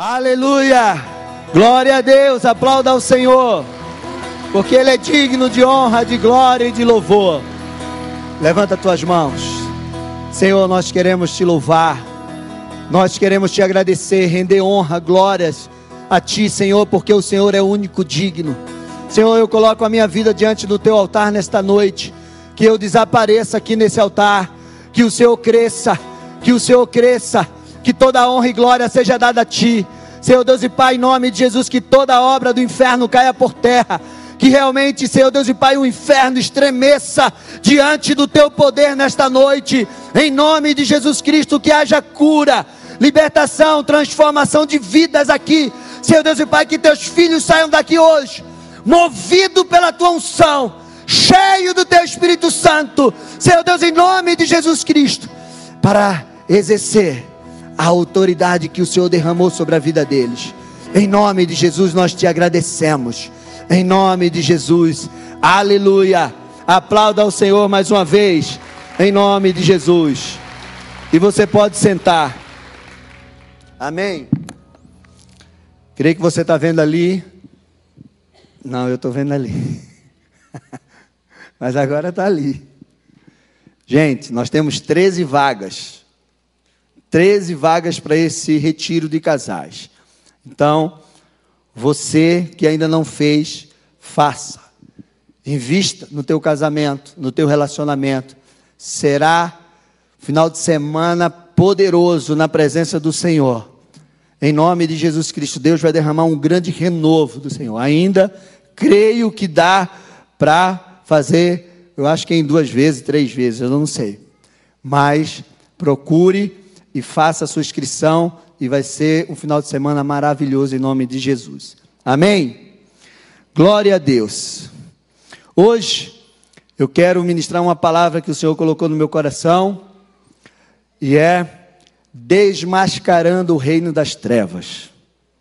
Aleluia! Glória a Deus, aplauda ao Senhor, porque Ele é digno de honra, de glória e de louvor. Levanta tuas mãos, Senhor, nós queremos te louvar, nós queremos te agradecer, render honra, glórias a Ti, Senhor, porque o Senhor é o único digno. Senhor, eu coloco a minha vida diante do Teu altar nesta noite, que eu desapareça aqui nesse altar, que o Senhor cresça, que o Senhor cresça que toda honra e glória seja dada a Ti. Senhor Deus e Pai, em nome de Jesus, que toda obra do inferno caia por terra. Que realmente, Senhor Deus e Pai, o inferno estremeça diante do Teu poder nesta noite. Em nome de Jesus Cristo, que haja cura, libertação, transformação de vidas aqui. Senhor Deus e Pai, que Teus filhos saiam daqui hoje, movido pela Tua unção, cheio do Teu Espírito Santo. Senhor Deus, em nome de Jesus Cristo, para exercer a autoridade que o Senhor derramou sobre a vida deles. Em nome de Jesus nós te agradecemos. Em nome de Jesus. Aleluia. Aplauda ao Senhor mais uma vez. Em nome de Jesus. E você pode sentar. Amém. Creio que você está vendo ali. Não, eu estou vendo ali. Mas agora está ali. Gente, nós temos 13 vagas. 13 vagas para esse retiro de casais. Então, você que ainda não fez, faça. Invista no teu casamento, no teu relacionamento. Será final de semana poderoso na presença do Senhor. Em nome de Jesus Cristo, Deus vai derramar um grande renovo do Senhor. Ainda creio que dá para fazer, eu acho que em duas vezes, três vezes, eu não sei. Mas procure e faça a sua inscrição e vai ser um final de semana maravilhoso em nome de Jesus. Amém? Glória a Deus. Hoje eu quero ministrar uma palavra que o Senhor colocou no meu coração e é desmascarando o reino das trevas.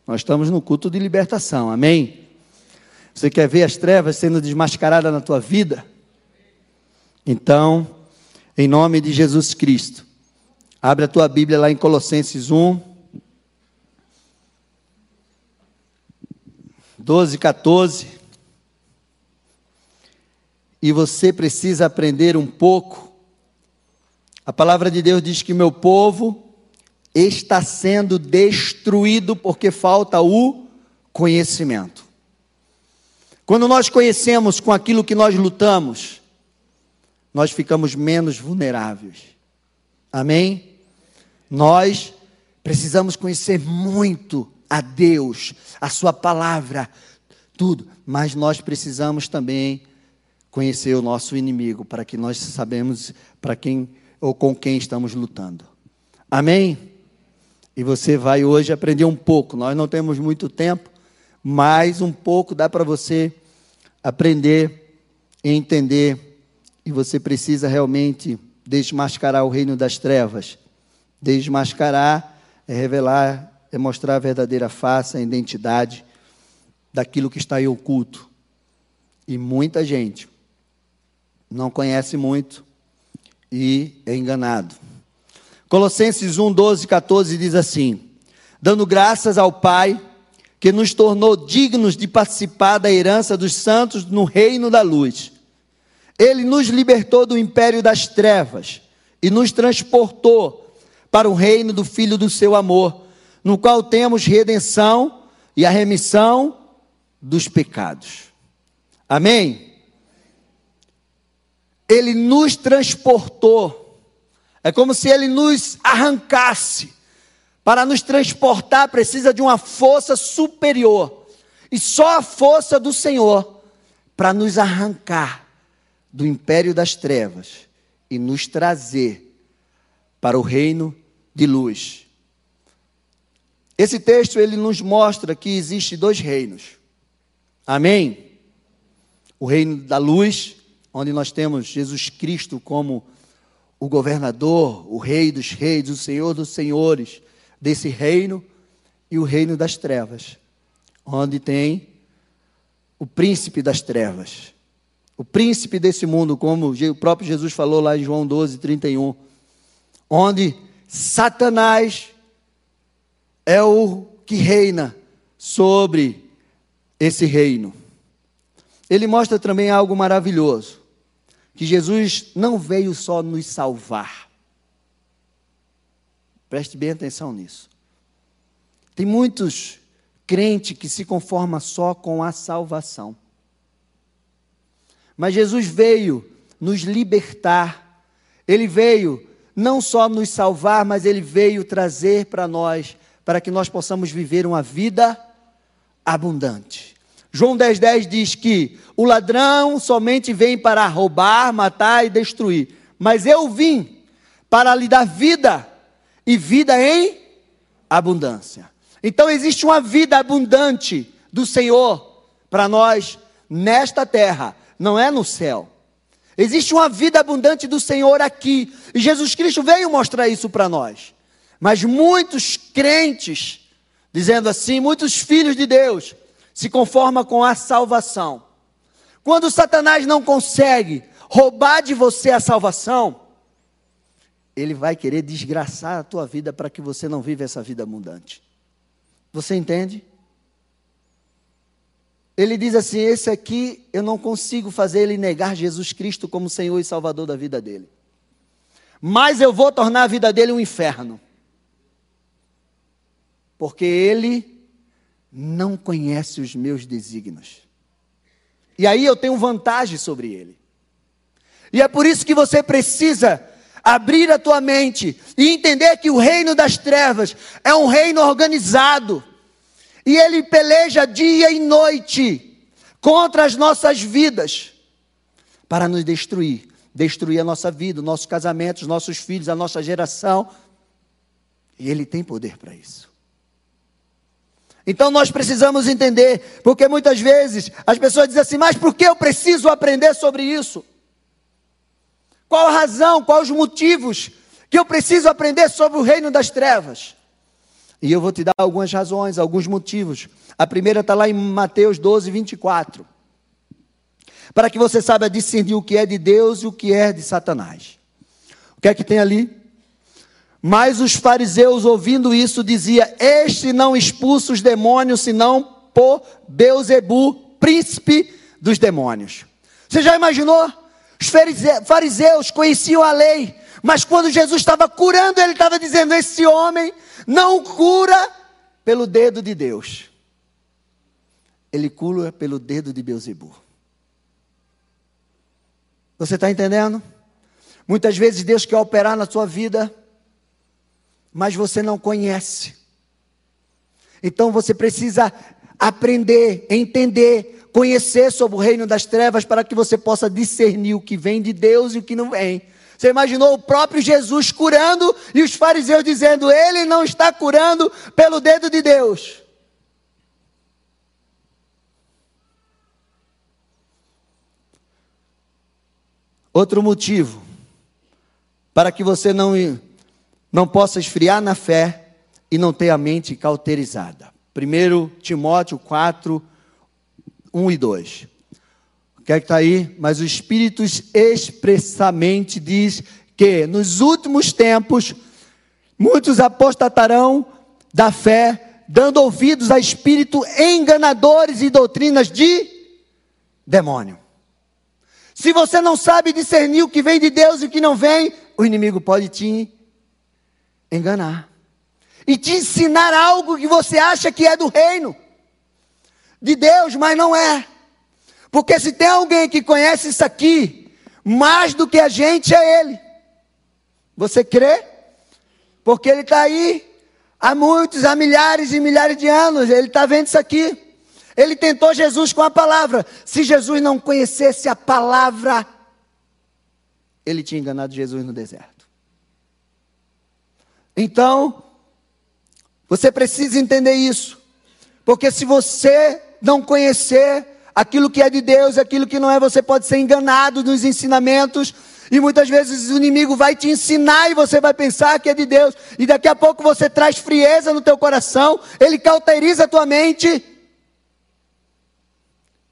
Nós estamos no culto de libertação. Amém? Você quer ver as trevas sendo desmascaradas na tua vida? Então, em nome de Jesus Cristo, Abre a tua Bíblia lá em Colossenses 1. 12, 14. E você precisa aprender um pouco. A palavra de Deus diz que meu povo está sendo destruído porque falta o conhecimento. Quando nós conhecemos com aquilo que nós lutamos, nós ficamos menos vulneráveis. Amém? Nós precisamos conhecer muito a Deus, a Sua palavra, tudo, mas nós precisamos também conhecer o nosso inimigo para que nós sabemos para quem ou com quem estamos lutando. Amém? E você vai hoje aprender um pouco. Nós não temos muito tempo, mas um pouco dá para você aprender e entender. E você precisa realmente desmascarar o reino das trevas. Desmascarar é revelar, é mostrar a verdadeira face, a identidade daquilo que está aí oculto. E muita gente não conhece muito e é enganado. Colossenses 1, 12, 14 diz assim: Dando graças ao Pai, que nos tornou dignos de participar da herança dos santos no reino da luz ele nos libertou do império das trevas e nos transportou para o reino do Filho do seu amor, no qual temos redenção e a remissão dos pecados. Amém? Ele nos transportou. É como se ele nos arrancasse. Para nos transportar precisa de uma força superior. E só a força do Senhor para nos arrancar do império das trevas e nos trazer para o reino de luz. Esse texto ele nos mostra que existe dois reinos. Amém? O reino da luz, onde nós temos Jesus Cristo como o governador, o rei dos reis, o senhor dos senhores desse reino, e o reino das trevas, onde tem o príncipe das trevas, o príncipe desse mundo, como o próprio Jesus falou lá em João 12, 31, onde Satanás é o que reina sobre esse reino. Ele mostra também algo maravilhoso: que Jesus não veio só nos salvar. Preste bem atenção nisso. Tem muitos crentes que se conformam só com a salvação. Mas Jesus veio nos libertar. Ele veio não só nos salvar, mas ele veio trazer para nós, para que nós possamos viver uma vida abundante. João 10,10 10 diz que o ladrão somente vem para roubar, matar e destruir, mas eu vim para lhe dar vida e vida em abundância. Então existe uma vida abundante do Senhor para nós nesta terra, não é no céu. Existe uma vida abundante do Senhor aqui. E Jesus Cristo veio mostrar isso para nós. Mas muitos crentes, dizendo assim, muitos filhos de Deus, se conformam com a salvação. Quando Satanás não consegue roubar de você a salvação, ele vai querer desgraçar a tua vida para que você não viva essa vida abundante. Você entende? Ele diz assim: esse aqui eu não consigo fazer ele negar Jesus Cristo como Senhor e Salvador da vida dele. Mas eu vou tornar a vida dele um inferno. Porque ele não conhece os meus desígnios. E aí eu tenho vantagem sobre ele. E é por isso que você precisa abrir a tua mente e entender que o reino das trevas é um reino organizado e ele peleja dia e noite contra as nossas vidas para nos destruir destruir a nossa vida, nossos casamentos, nossos filhos, a nossa geração. E ele tem poder para isso. Então nós precisamos entender, porque muitas vezes as pessoas dizem assim: mas por que eu preciso aprender sobre isso? Qual a razão, quais os motivos que eu preciso aprender sobre o reino das trevas? E eu vou te dar algumas razões, alguns motivos. A primeira está lá em Mateus 12, 24. Para que você saiba discernir o que é de Deus e o que é de Satanás. O que é que tem ali? Mas os fariseus, ouvindo isso, dizia: Este não expulsa os demônios, senão por Beuzebu, príncipe dos demônios. Você já imaginou? Os fariseus conheciam a lei, mas quando Jesus estava curando, ele estava dizendo: Esse homem não cura pelo dedo de Deus, ele cura pelo dedo de Beuzebu. Você está entendendo? Muitas vezes Deus quer operar na sua vida, mas você não conhece. Então você precisa aprender, entender, conhecer sobre o reino das trevas para que você possa discernir o que vem de Deus e o que não vem. Você imaginou o próprio Jesus curando e os fariseus dizendo: Ele não está curando pelo dedo de Deus. Outro motivo para que você não, não possa esfriar na fé e não ter a mente cauterizada. 1 Timóteo 4, 1 e 2. Quer é que está aí? Mas o Espírito expressamente diz que nos últimos tempos muitos apostatarão da fé, dando ouvidos a espírito enganadores e doutrinas de demônio. Se você não sabe discernir o que vem de Deus e o que não vem, o inimigo pode te enganar e te ensinar algo que você acha que é do reino de Deus, mas não é. Porque se tem alguém que conhece isso aqui, mais do que a gente é Ele. Você crê? Porque Ele está aí há muitos, há milhares e milhares de anos. Ele está vendo isso aqui. Ele tentou Jesus com a palavra. Se Jesus não conhecesse a palavra, ele tinha enganado Jesus no deserto. Então, você precisa entender isso. Porque se você não conhecer aquilo que é de Deus, aquilo que não é, você pode ser enganado nos ensinamentos. E muitas vezes o inimigo vai te ensinar e você vai pensar que é de Deus. E daqui a pouco você traz frieza no teu coração, ele cauteriza a tua mente.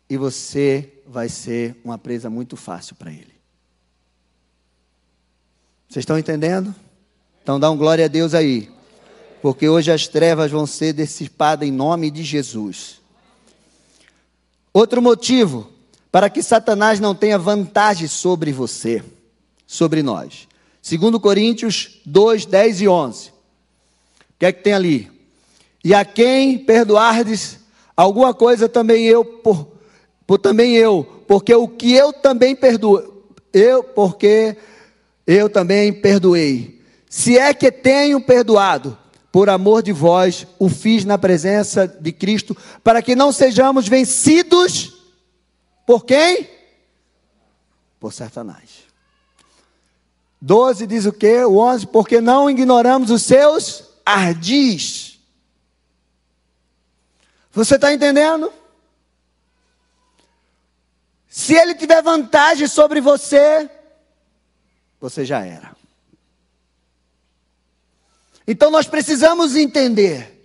E você vai ser uma presa muito fácil para ele. Vocês estão entendendo? Então dá um glória a Deus aí. porque hoje as trevas vão ser dissipadas em nome de Jesus. Outro motivo para que Satanás não tenha vantagem sobre você, sobre nós. Segundo Coríntios 2, 10 e 11. O que é que tem ali? E a quem perdoardes alguma coisa também eu por, por também eu, porque o que eu também perdoo, eu porque eu também perdoei. Se é que tenho perdoado, por amor de vós, o fiz na presença de Cristo, para que não sejamos vencidos por quem? Por Satanás. 12 diz o que? O 11, porque não ignoramos os seus ardis. Você está entendendo? Se ele tiver vantagem sobre você, você já era. Então nós precisamos entender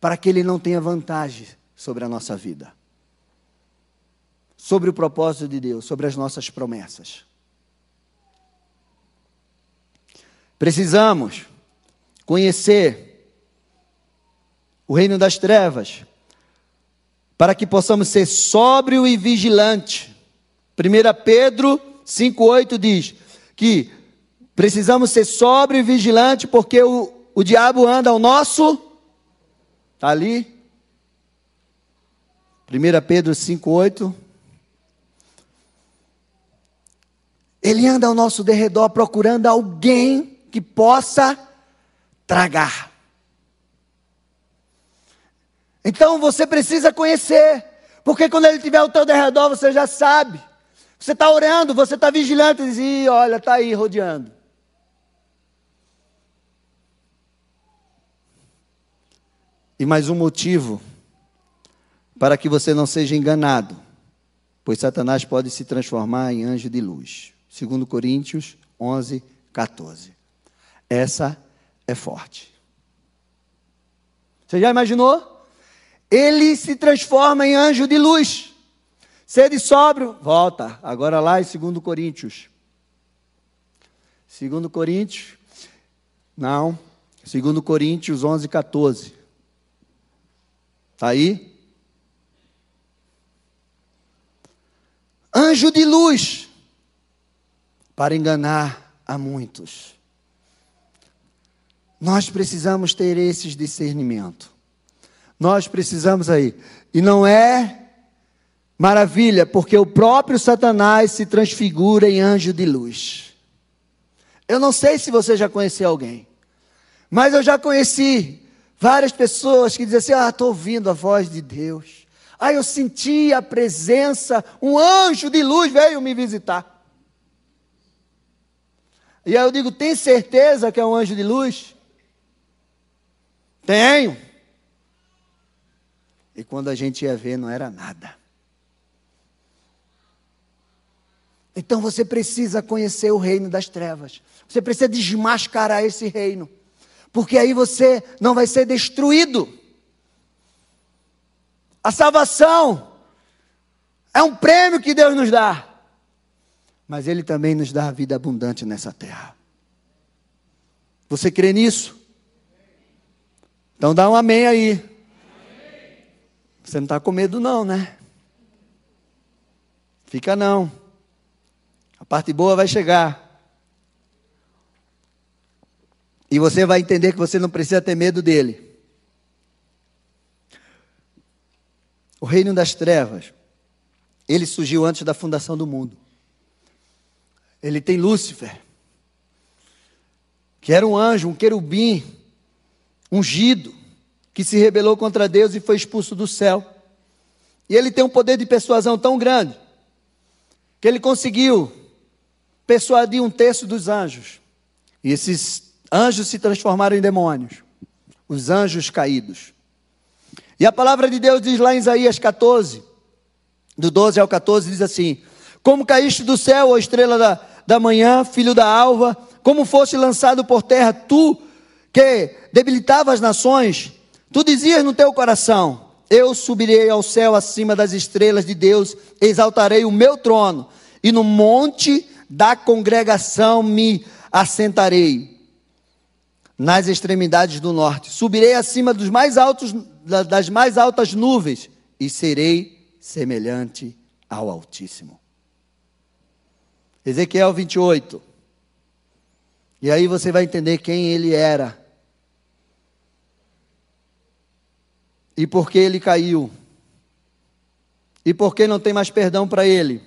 para que ele não tenha vantagem sobre a nossa vida, sobre o propósito de Deus, sobre as nossas promessas. Precisamos conhecer o reino das trevas para que possamos ser sóbrio e vigilante. 1 Pedro 5,8 diz que precisamos ser sóbrio e vigilante porque o, o diabo anda ao nosso. Está ali. 1 Pedro 5,8. Ele anda ao nosso derredor procurando alguém que possa tragar. Então você precisa conhecer, porque quando ele estiver ao teu derredor, você já sabe. Você está orando, você está vigilante e diz, olha, está aí rodeando. E mais um motivo para que você não seja enganado, pois Satanás pode se transformar em anjo de luz. Segundo Coríntios 11, 14. Essa é forte. Você já imaginou? Ele se transforma em anjo de luz. Sede sóbrio, volta. Agora lá em 2 Coríntios. 2 Coríntios, não. 2 Coríntios 11, 14. Está aí? Anjo de luz, para enganar a muitos. Nós precisamos ter esses discernimento. Nós precisamos aí. E não é maravilha, porque o próprio Satanás se transfigura em anjo de luz. Eu não sei se você já conheceu alguém, mas eu já conheci Várias pessoas que dizem assim: Ah, estou ouvindo a voz de Deus. Ah, eu senti a presença, um anjo de luz veio me visitar. E aí eu digo: Tem certeza que é um anjo de luz? Tenho. E quando a gente ia ver, não era nada. Então você precisa conhecer o reino das trevas. Você precisa desmascarar esse reino porque aí você não vai ser destruído. A salvação é um prêmio que Deus nos dá, mas Ele também nos dá a vida abundante nessa terra. Você crê nisso? Então dá um amém aí. Você não está com medo, não, né? Fica não. A parte boa vai chegar. E você vai entender que você não precisa ter medo dele. O reino das trevas, ele surgiu antes da fundação do mundo. Ele tem Lúcifer, que era um anjo, um querubim, ungido, que se rebelou contra Deus e foi expulso do céu. E ele tem um poder de persuasão tão grande, que ele conseguiu persuadir um terço dos anjos. E esses Anjos se transformaram em demônios, os anjos caídos. E a palavra de Deus diz lá em Isaías 14, do 12 ao 14, diz assim: Como caíste do céu, ó estrela da, da manhã, filho da alva, como foste lançado por terra, tu que debilitava as nações, tu dizias no teu coração: Eu subirei ao céu acima das estrelas de Deus, exaltarei o meu trono, e no monte da congregação me assentarei nas extremidades do norte. Subirei acima dos mais altos, das mais altas nuvens e serei semelhante ao Altíssimo. Ezequiel 28. E aí você vai entender quem ele era. E por que ele caiu. E por que não tem mais perdão para ele.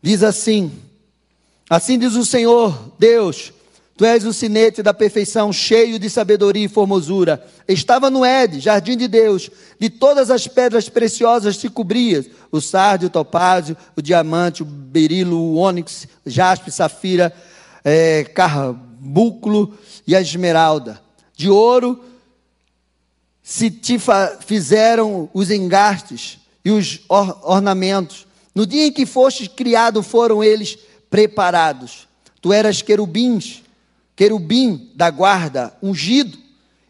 Diz assim: Assim diz o Senhor, Deus, Tu és o sinete da perfeição, cheio de sabedoria e formosura. Estava no Éden, jardim de Deus. De todas as pedras preciosas te cobrias: o sárdio, o topázio, o diamante, o berilo, o ônix, jaspe, safira, é, carbunclo e a esmeralda. De ouro se te fizeram os engastes e os or ornamentos. No dia em que fostes criado, foram eles preparados. Tu eras querubins querubim da guarda, ungido,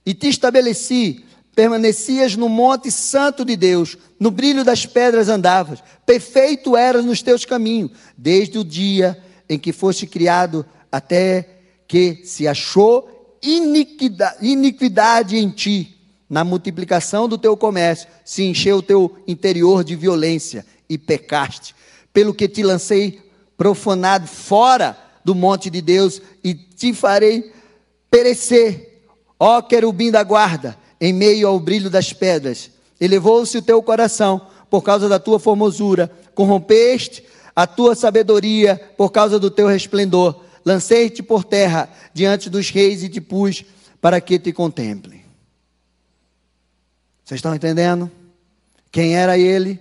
e te estabeleci, permanecias no monte santo de Deus, no brilho das pedras andavas, perfeito eras nos teus caminhos, desde o dia em que foste criado até que se achou iniquidade, iniquidade em ti. Na multiplicação do teu comércio, se encheu o teu interior de violência e pecaste, pelo que te lancei profanado fora do monte de Deus e te farei perecer, ó querubim da guarda, em meio ao brilho das pedras. Elevou-se o teu coração por causa da tua formosura, corrompeste a tua sabedoria por causa do teu resplendor. Lancei-te por terra diante dos reis e te pus para que te contemplem. Vocês estão entendendo? Quem era ele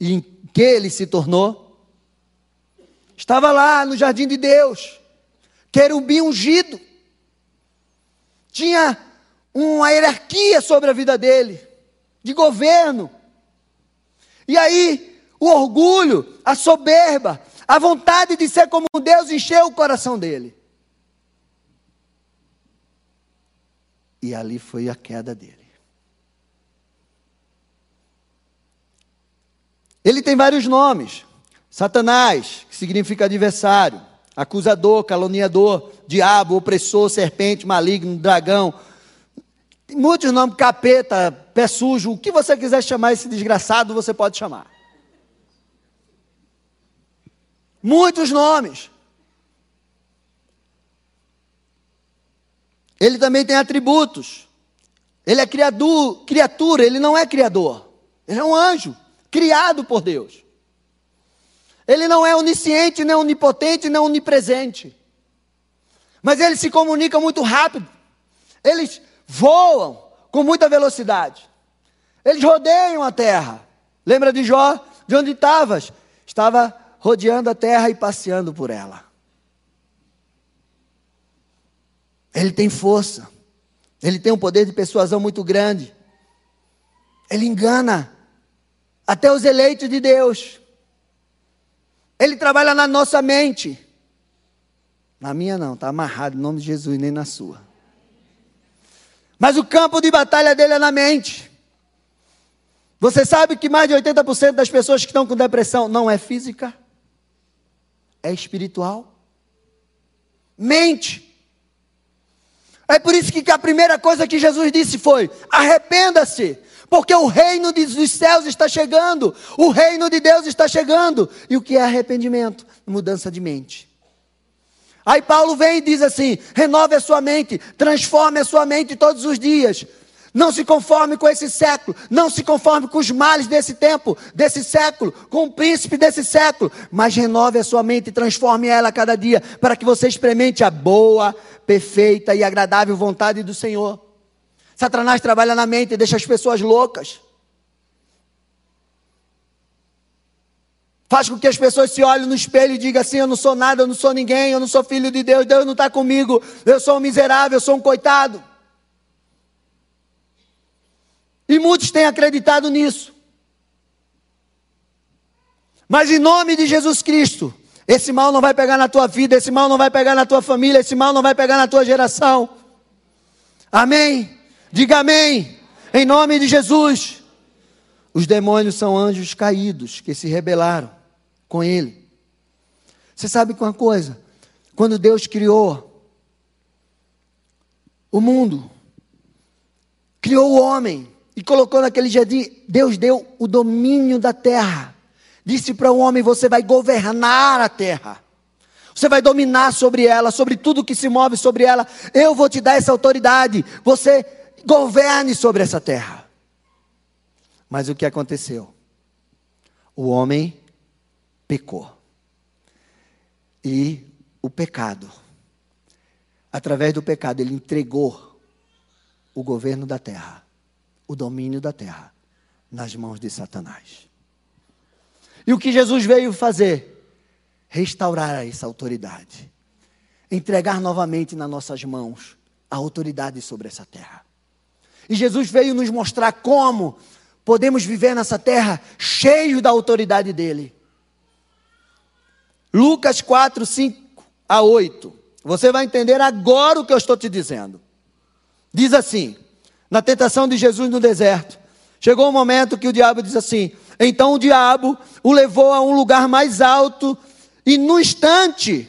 e em que ele se tornou? Estava lá no jardim de Deus, querubim ungido. Tinha uma hierarquia sobre a vida dele, de governo. E aí, o orgulho, a soberba, a vontade de ser como Deus encheu o coração dele. E ali foi a queda dele. Ele tem vários nomes. Satanás, que significa adversário, acusador, caluniador, diabo, opressor, serpente, maligno, dragão. Muitos nomes, capeta, pé sujo, o que você quiser chamar esse desgraçado, você pode chamar. Muitos nomes. Ele também tem atributos. Ele é criador, criatura, ele não é criador. Ele é um anjo, criado por Deus. Ele não é onisciente, nem onipotente, nem onipresente. Mas ele se comunica muito rápido. Eles voam com muita velocidade. Eles rodeiam a terra. Lembra de Jó? De onde estavas? Estava rodeando a terra e passeando por ela. Ele tem força. Ele tem um poder de persuasão muito grande. Ele engana até os eleitos de Deus. Ele trabalha na nossa mente. Na minha não, está amarrado em nome de Jesus, nem na sua. Mas o campo de batalha dele é na mente. Você sabe que mais de 80% das pessoas que estão com depressão não é física, é espiritual. Mente. É por isso que a primeira coisa que Jesus disse foi: arrependa-se, porque o reino dos céus está chegando, o reino de Deus está chegando. E o que é arrependimento? Mudança de mente. Aí Paulo vem e diz assim: renove a sua mente, transforme a sua mente todos os dias. Não se conforme com esse século, não se conforme com os males desse tempo, desse século, com o príncipe desse século, mas renove a sua mente e transforme ela a cada dia, para que você experimente a boa, perfeita e agradável vontade do Senhor. Satanás trabalha na mente e deixa as pessoas loucas. Faz com que as pessoas se olhem no espelho e digam assim: Eu não sou nada, eu não sou ninguém, eu não sou filho de Deus, Deus não está comigo, eu sou um miserável, eu sou um coitado. E muitos têm acreditado nisso. Mas em nome de Jesus Cristo, esse mal não vai pegar na tua vida, esse mal não vai pegar na tua família, esse mal não vai pegar na tua geração. Amém? Diga amém. Em nome de Jesus. Os demônios são anjos caídos que se rebelaram com ele. Você sabe uma coisa? Quando Deus criou o mundo, criou o homem e colocou naquele jardim, Deus deu o domínio da terra. Disse para o homem: Você vai governar a terra. Você vai dominar sobre ela, sobre tudo que se move sobre ela. Eu vou te dar essa autoridade. Você governe sobre essa terra. Mas o que aconteceu? O homem pecou. E o pecado, através do pecado, ele entregou o governo da terra, o domínio da terra, nas mãos de Satanás. E o que Jesus veio fazer? Restaurar essa autoridade, entregar novamente nas nossas mãos a autoridade sobre essa terra. E Jesus veio nos mostrar como podemos viver nessa terra cheio da autoridade dele. Lucas 4, 5 a 8. Você vai entender agora o que eu estou te dizendo. Diz assim: na tentação de Jesus no deserto, chegou um momento que o diabo diz assim: então o diabo o levou a um lugar mais alto e no instante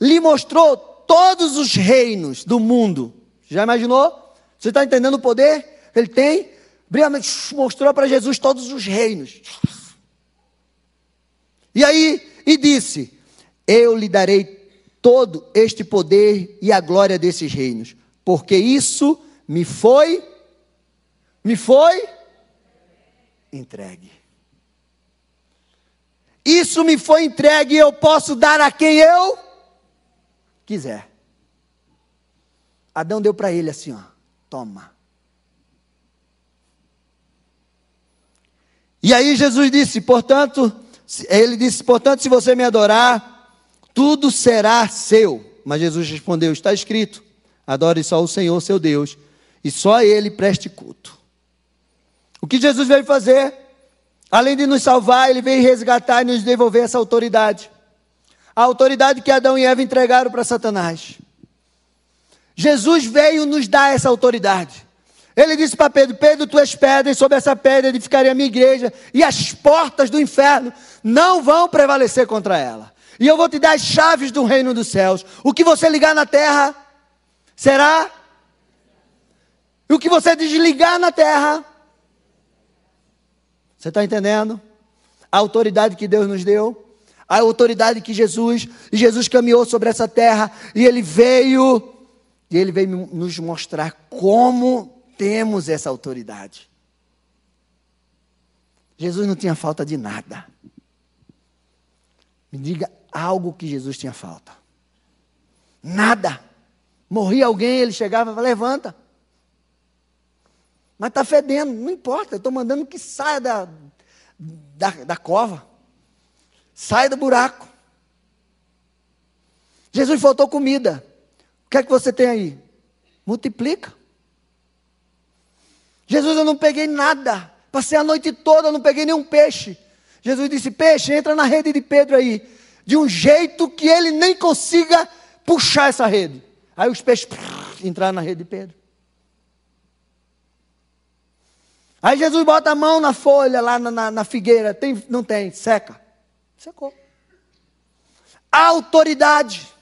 lhe mostrou todos os reinos do mundo. Já imaginou? Você está entendendo o poder que ele tem? Mostrou para Jesus todos os reinos. E aí, e disse: Eu lhe darei todo este poder e a glória desses reinos, porque isso me foi, me foi entregue. Isso me foi entregue e eu posso dar a quem eu quiser. Adão deu para ele assim, ó toma. E aí Jesus disse, portanto, ele disse, portanto, se você me adorar, tudo será seu. Mas Jesus respondeu: está escrito: adore só o Senhor, seu Deus, e só a Ele preste culto. O que Jesus veio fazer? Além de nos salvar, Ele veio resgatar e nos devolver essa autoridade. A autoridade que Adão e Eva entregaram para Satanás. Jesus veio nos dar essa autoridade. Ele disse para Pedro: Pedro, tu és pedra, e sobre essa pedra edificarei a minha igreja, e as portas do inferno não vão prevalecer contra ela. E eu vou te dar as chaves do reino dos céus. O que você ligar na terra será. E o que você desligar na terra. Você está entendendo? A autoridade que Deus nos deu, a autoridade que Jesus, e Jesus caminhou sobre essa terra, e ele veio e ele veio nos mostrar como temos essa autoridade. Jesus não tinha falta de nada. Me diga algo que Jesus tinha falta. Nada. Morria alguém, ele chegava e falava, levanta. Mas está fedendo, não importa, eu estou mandando que saia da, da, da cova. Saia do buraco. Jesus faltou comida. O que é que você tem aí? Multiplica. Jesus, eu não peguei nada. Passei a noite toda, não peguei nenhum peixe. Jesus disse: Peixe, entra na rede de Pedro aí. De um jeito que ele nem consiga puxar essa rede. Aí os peixes entraram na rede de Pedro. Aí Jesus bota a mão na folha, lá na, na, na figueira. Tem, não tem, seca. Secou. autoridade.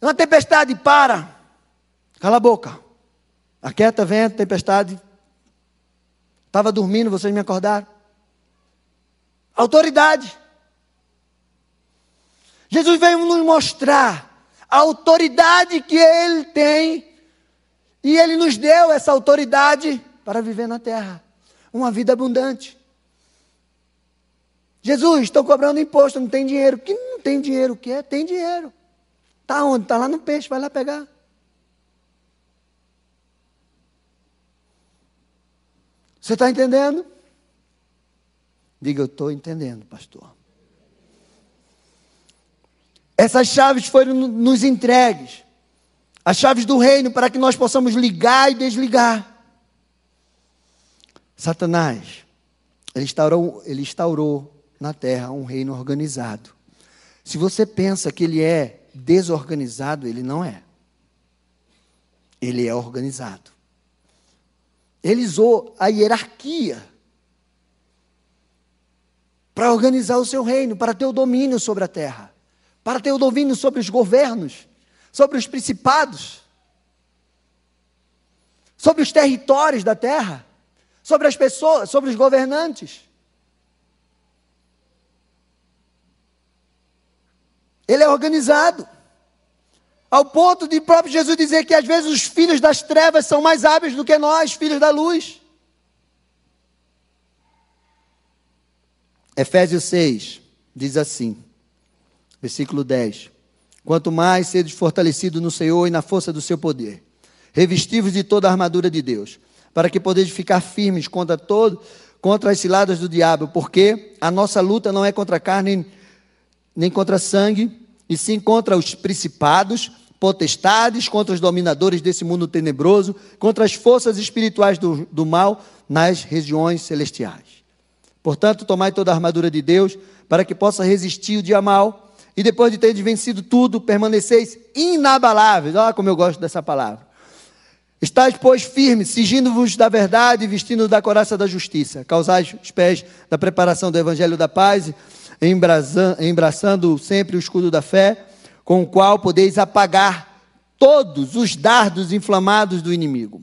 Uma tempestade, para. Cala a boca. Aquieta, vento, tempestade. Estava dormindo, vocês me acordaram. Autoridade. Jesus veio nos mostrar a autoridade que Ele tem. E Ele nos deu essa autoridade para viver na terra. Uma vida abundante. Jesus, estou cobrando imposto, não tem dinheiro. Que não tem dinheiro? O que é? Tem dinheiro. Está onde? Está lá no peixe, vai lá pegar. Você está entendendo? Diga, eu estou entendendo, pastor. Essas chaves foram nos entregues. As chaves do reino para que nós possamos ligar e desligar. Satanás, ele instaurou, ele instaurou na terra um reino organizado. Se você pensa que ele é desorganizado ele não é. Ele é organizado. Ele usou a hierarquia para organizar o seu reino, para ter o domínio sobre a terra, para ter o domínio sobre os governos, sobre os principados. sobre os territórios da terra, sobre as pessoas, sobre os governantes. Ele é organizado. Ao ponto de próprio Jesus dizer que às vezes os filhos das trevas são mais hábeis do que nós, filhos da luz. Efésios 6 diz assim, versículo 10: Quanto mais sedes fortalecidos no Senhor e na força do seu poder, revestivos de toda a armadura de Deus, para que podeis ficar firmes contra todo, contra as ciladas do diabo, porque a nossa luta não é contra a carne nem contra sangue, e sim contra os principados, potestades, contra os dominadores desse mundo tenebroso, contra as forças espirituais do, do mal nas regiões celestiais. Portanto, tomai toda a armadura de Deus, para que possa resistir o dia mal, e depois de ter vencido tudo, permaneceis inabaláveis. Olha como eu gosto dessa palavra. Estais, pois, firmes, sigindo-vos da verdade e vestindo da coraça da justiça. Causais os pés da preparação do evangelho da paz, embraçando sempre o escudo da fé com o qual podeis apagar todos os dardos inflamados do inimigo.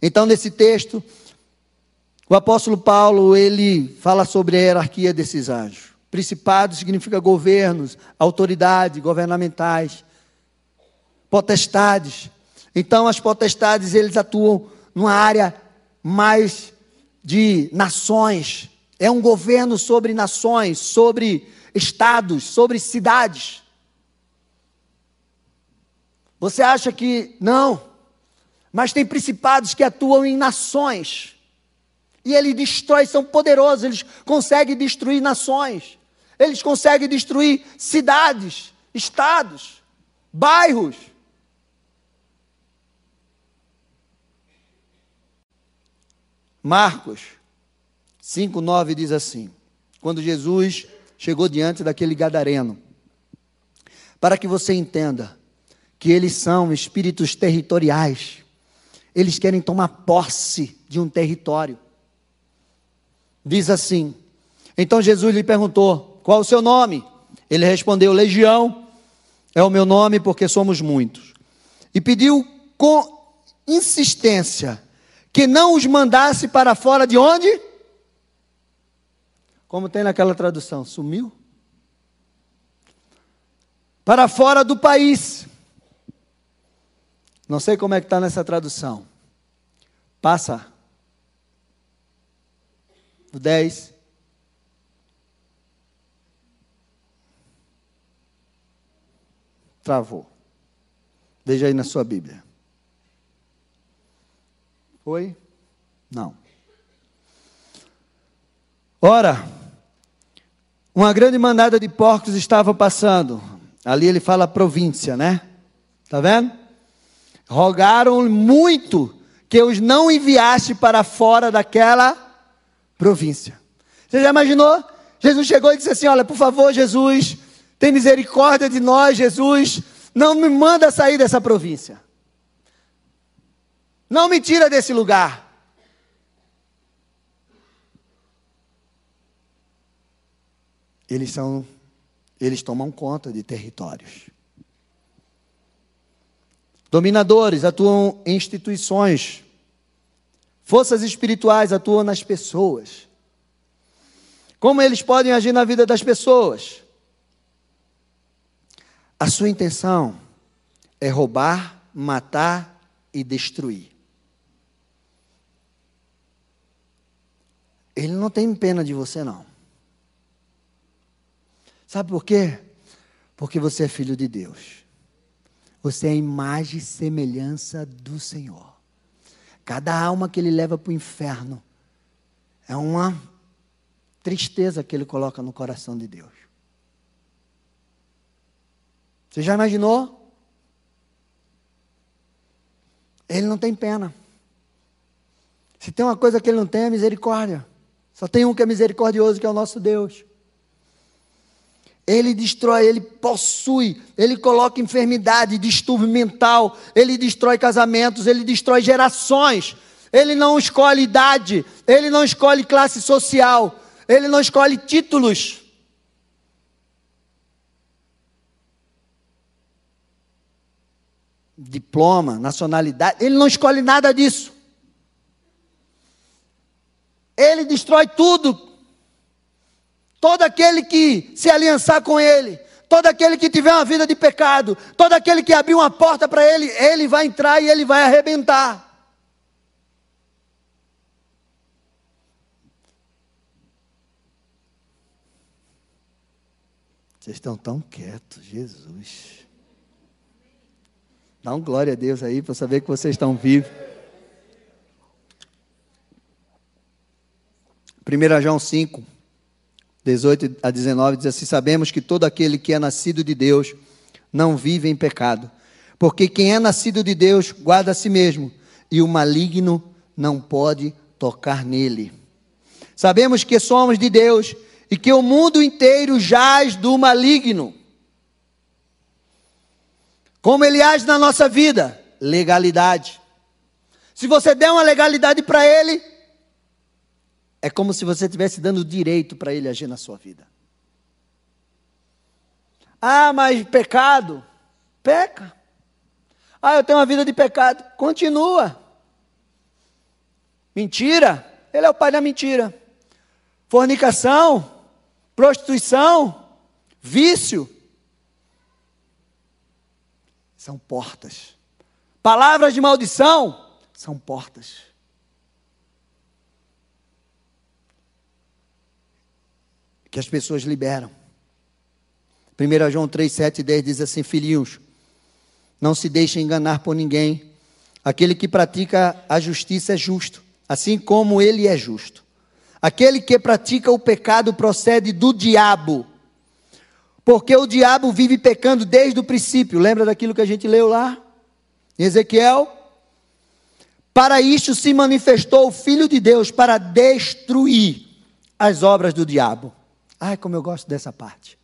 Então, nesse texto, o apóstolo Paulo, ele fala sobre a hierarquia desses anjos. Principado significa governos, autoridades governamentais, potestades. Então, as potestades, eles atuam numa área mais de nações. É um governo sobre nações, sobre estados, sobre cidades. Você acha que não, mas tem principados que atuam em nações. E ele destrói, são poderosos, eles conseguem destruir nações. Eles conseguem destruir cidades, estados, bairros. Marcos 5:9 diz assim: Quando Jesus chegou diante daquele gadareno, para que você entenda, que eles são espíritos territoriais. Eles querem tomar posse de um território. Diz assim: Então Jesus lhe perguntou: Qual o seu nome? Ele respondeu: Legião é o meu nome porque somos muitos. E pediu com insistência que não os mandasse para fora de onde? Como tem naquela tradução, sumiu? Para fora do país. Não sei como é que está nessa tradução. Passa. O 10. Travou. Veja aí na sua Bíblia. Foi? Não. Ora, uma grande mandada de porcos estava passando. Ali ele fala província, né? Tá vendo? rogaram muito que os não enviasse para fora daquela província. Você já imaginou? Jesus chegou e disse assim: Olha, por favor, Jesus, tem misericórdia de nós, Jesus, não me manda sair dessa província. Não me tira desse lugar. Eles são, eles tomam conta de territórios. Dominadores atuam em instituições. Forças espirituais atuam nas pessoas. Como eles podem agir na vida das pessoas? A sua intenção é roubar, matar e destruir. Ele não tem pena de você, não. Sabe por quê? Porque você é filho de Deus. Você é a imagem e semelhança do Senhor. Cada alma que ele leva para o inferno é uma tristeza que ele coloca no coração de Deus. Você já imaginou? Ele não tem pena. Se tem uma coisa que ele não tem, é misericórdia. Só tem um que é misericordioso, que é o nosso Deus. Ele destrói, ele possui, ele coloca enfermidade, distúrbio mental, ele destrói casamentos, ele destrói gerações. Ele não escolhe idade, ele não escolhe classe social, ele não escolhe títulos. diploma, nacionalidade, ele não escolhe nada disso. Ele destrói tudo. Todo aquele que se aliançar com ele, todo aquele que tiver uma vida de pecado, todo aquele que abrir uma porta para ele, ele vai entrar e ele vai arrebentar. Vocês estão tão quietos, Jesus. Dá um glória a Deus aí para saber que vocês estão vivos. 1 João 5, 18 a 19 diz assim: Sabemos que todo aquele que é nascido de Deus não vive em pecado, porque quem é nascido de Deus guarda a si mesmo, e o maligno não pode tocar nele. Sabemos que somos de Deus e que o mundo inteiro jaz do maligno. Como ele age na nossa vida? Legalidade. Se você der uma legalidade para ele, é como se você estivesse dando direito para ele agir na sua vida. Ah, mas pecado? Peca. Ah, eu tenho uma vida de pecado. Continua. Mentira? Ele é o pai da mentira. Fornicação? prostituição, vício. São portas. Palavras de maldição são portas. Que as pessoas liberam. 1 João 3, 7 e 10 diz assim: Filhinhos, não se deixem enganar por ninguém. Aquele que pratica a justiça é justo, assim como ele é justo. Aquele que pratica o pecado procede do diabo. Porque o diabo vive pecando desde o princípio. Lembra daquilo que a gente leu lá? Em Ezequiel? Para isto se manifestou o Filho de Deus para destruir as obras do diabo. Ai, como eu gosto dessa parte.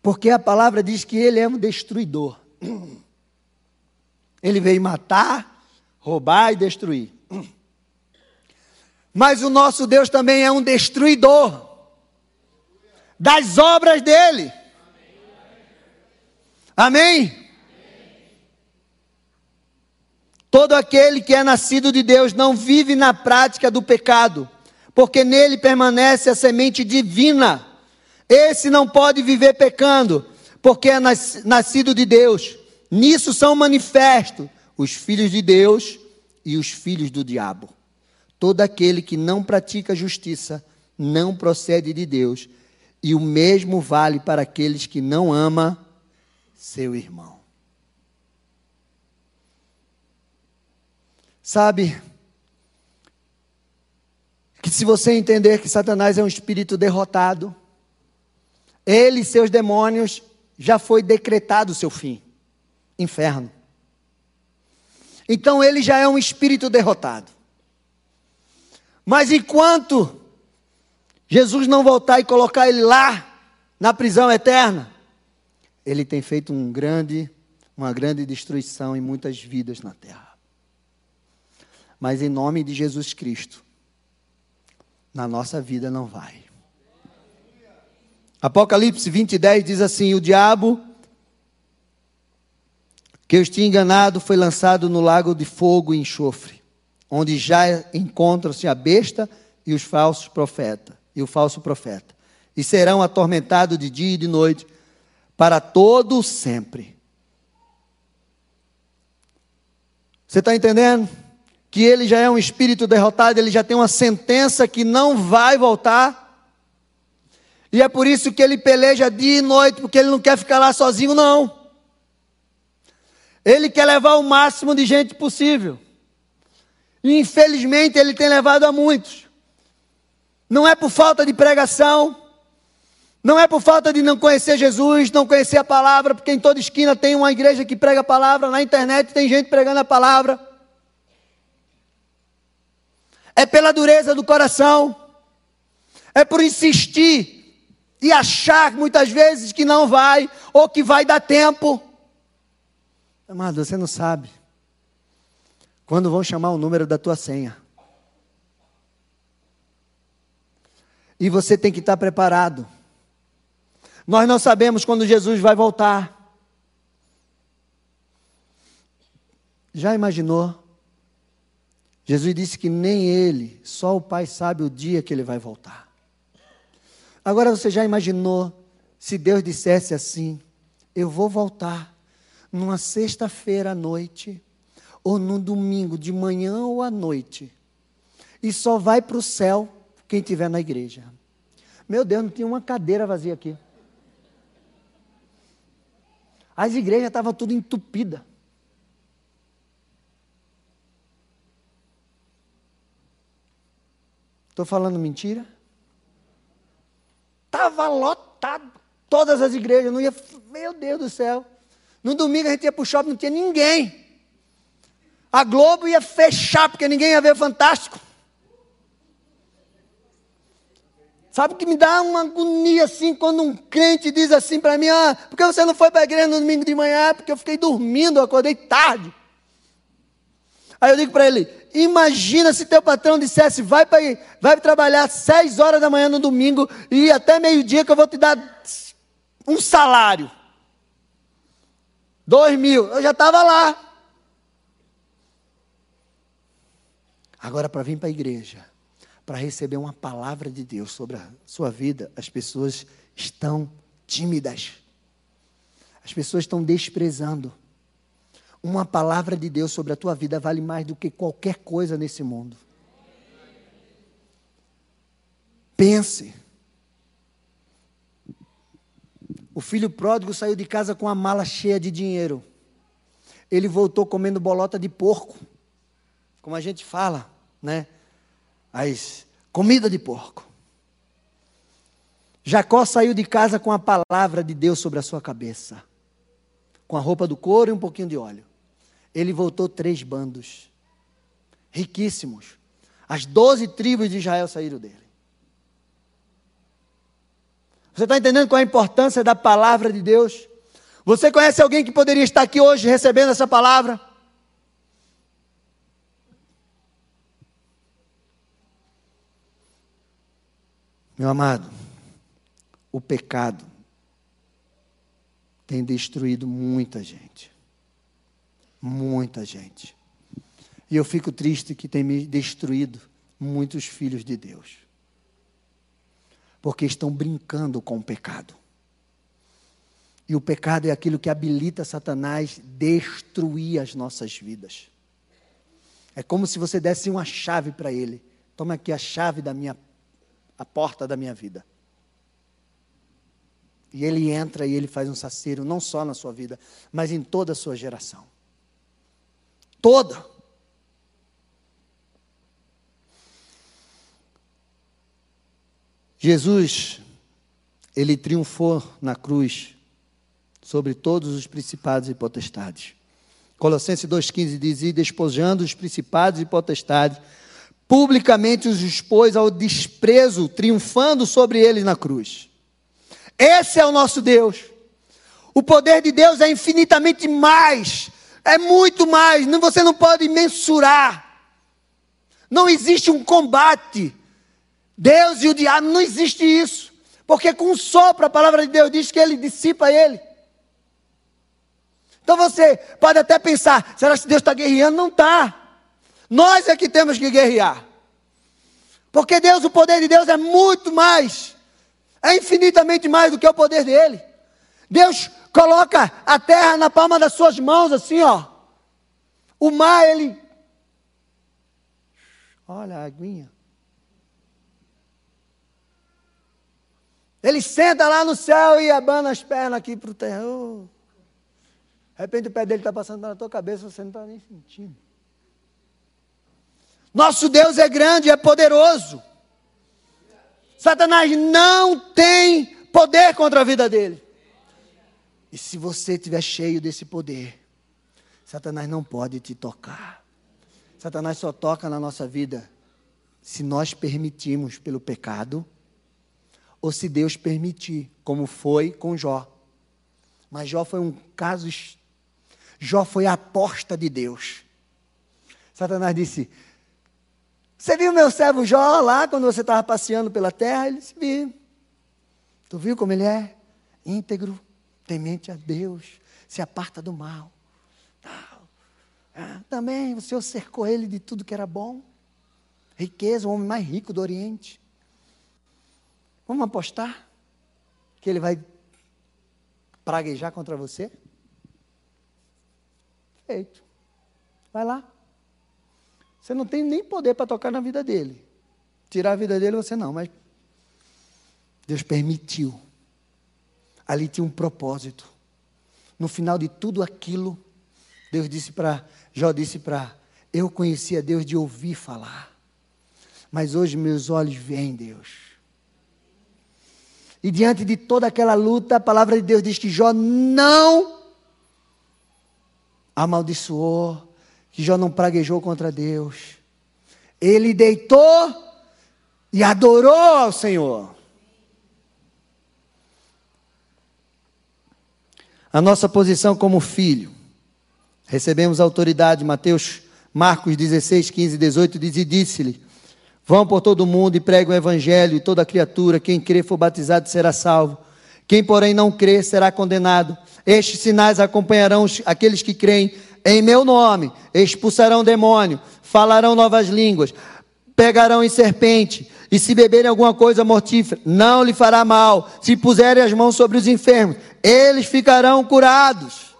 Porque a palavra diz que ele é um destruidor. Ele veio matar, roubar e destruir. Mas o nosso Deus também é um destruidor das obras dele. Amém? Todo aquele que é nascido de Deus não vive na prática do pecado, porque nele permanece a semente divina. Esse não pode viver pecando, porque é nascido de Deus. Nisso são manifestos os filhos de Deus e os filhos do diabo. Todo aquele que não pratica justiça não procede de Deus, e o mesmo vale para aqueles que não ama seu irmão. Sabe se você entender que Satanás é um espírito derrotado, ele e seus demônios já foi decretado o seu fim, inferno. Então ele já é um espírito derrotado. Mas enquanto Jesus não voltar e colocar ele lá, na prisão eterna, ele tem feito um grande, uma grande destruição em muitas vidas na terra. Mas em nome de Jesus Cristo, na nossa vida não vai. Apocalipse 20, 10 diz assim: O diabo que os tinha enganado foi lançado no lago de fogo e enxofre onde já encontram-se a besta e os falsos profetas, e o falso profeta. E serão atormentados de dia e de noite para todo sempre. Você está entendendo? Que ele já é um espírito derrotado, ele já tem uma sentença que não vai voltar. E é por isso que ele peleja dia e noite, porque ele não quer ficar lá sozinho, não. Ele quer levar o máximo de gente possível. E infelizmente ele tem levado a muitos. Não é por falta de pregação, não é por falta de não conhecer Jesus, não conhecer a palavra, porque em toda esquina tem uma igreja que prega a palavra, na internet tem gente pregando a palavra. É pela dureza do coração, é por insistir e achar muitas vezes que não vai, ou que vai dar tempo. Amado, você não sabe quando vão chamar o número da tua senha. E você tem que estar preparado. Nós não sabemos quando Jesus vai voltar. Já imaginou? Jesus disse que nem ele, só o Pai sabe o dia que ele vai voltar. Agora você já imaginou se Deus dissesse assim: Eu vou voltar numa sexta-feira à noite, ou num domingo de manhã ou à noite, e só vai para o céu quem estiver na igreja. Meu Deus, não tinha uma cadeira vazia aqui. As igrejas estavam tudo entupidas. Estou falando mentira? Estava lotado. Todas as igrejas. Não ia. Meu Deus do céu. No domingo a gente ia para o shopping, não tinha ninguém. A Globo ia fechar, porque ninguém ia ver Fantástico. Sabe o que me dá uma agonia assim quando um crente diz assim para mim: ah, por que você não foi para a igreja no domingo de manhã? Porque eu fiquei dormindo, eu acordei tarde. Aí eu digo para ele: imagina se teu patrão dissesse, vai para vai trabalhar seis horas da manhã no domingo e até meio-dia que eu vou te dar um salário. Dois mil. Eu já estava lá. Agora, para vir para a igreja, para receber uma palavra de Deus sobre a sua vida, as pessoas estão tímidas. As pessoas estão desprezando. Uma palavra de Deus sobre a tua vida vale mais do que qualquer coisa nesse mundo. Pense. O filho pródigo saiu de casa com a mala cheia de dinheiro. Ele voltou comendo bolota de porco. Como a gente fala, né? as comida de porco. Jacó saiu de casa com a palavra de Deus sobre a sua cabeça, com a roupa do couro e um pouquinho de óleo. Ele voltou três bandos, riquíssimos. As doze tribos de Israel saíram dele. Você está entendendo qual é a importância da palavra de Deus? Você conhece alguém que poderia estar aqui hoje recebendo essa palavra? Meu amado, o pecado tem destruído muita gente. Muita gente. E eu fico triste que tem me destruído muitos filhos de Deus. Porque estão brincando com o pecado. E o pecado é aquilo que habilita Satanás destruir as nossas vidas. É como se você desse uma chave para ele. Toma aqui a chave da minha a porta da minha vida. E ele entra e ele faz um saceiro não só na sua vida, mas em toda a sua geração. Toda. Jesus, ele triunfou na cruz sobre todos os principados e potestades. Colossenses 2,15 diz: E despojando os principados e potestades, publicamente os expôs ao desprezo, triunfando sobre eles na cruz. Esse é o nosso Deus. O poder de Deus é infinitamente mais, é muito mais, você não pode mensurar. Não existe um combate. Deus e o diabo, não existe isso. Porque com um sopro a palavra de Deus diz que ele dissipa ele. Então você pode até pensar, será que Deus está guerreando? Não está. Nós é que temos que guerrear. Porque Deus, o poder de Deus é muito mais, é infinitamente mais do que o poder dele. Deus coloca a terra na palma das suas mãos, assim, ó. O mar, ele. Olha a aguinha. Ele senta lá no céu e abana as pernas aqui para o terra. Oh. De repente o pé dele está passando na tua cabeça, você não está nem sentindo. Nosso Deus é grande, é poderoso. Satanás não tem poder contra a vida dele. E se você estiver cheio desse poder, Satanás não pode te tocar. Satanás só toca na nossa vida se nós permitimos pelo pecado ou se Deus permitir, como foi com Jó. Mas Jó foi um caso. Jó foi a aposta de Deus. Satanás disse: você viu meu servo Jó lá quando você estava passeando pela terra? Ele disse: Vi. Tu viu como ele é? Íntegro, temente a Deus, se aparta do mal. Ah, também o Senhor cercou ele de tudo que era bom. Riqueza, o homem mais rico do Oriente. Vamos apostar que ele vai praguejar contra você? Feito. Vai lá. Você não tem nem poder para tocar na vida dele. Tirar a vida dele você não, mas Deus permitiu. Ali tinha um propósito. No final de tudo aquilo, Deus disse para Jó disse para eu conhecia Deus de ouvir falar. Mas hoje meus olhos veem Deus. E diante de toda aquela luta, a palavra de Deus diz que Jó não amaldiçoou, que Jó não praguejou contra Deus. Ele deitou e adorou ao Senhor. A nossa posição como filho. Recebemos autoridade, Mateus, Marcos 16, 15, 18 diz: E disse-lhe: Vão por todo o mundo e preguem o evangelho, e toda criatura, quem crer for batizado será salvo. Quem, porém, não crer será condenado. Estes sinais acompanharão aqueles que creem em meu nome, expulsarão demônio, falarão novas línguas, pegarão em serpente, e se beberem alguma coisa mortífera, não lhe fará mal. Se puserem as mãos sobre os enfermos, eles ficarão curados.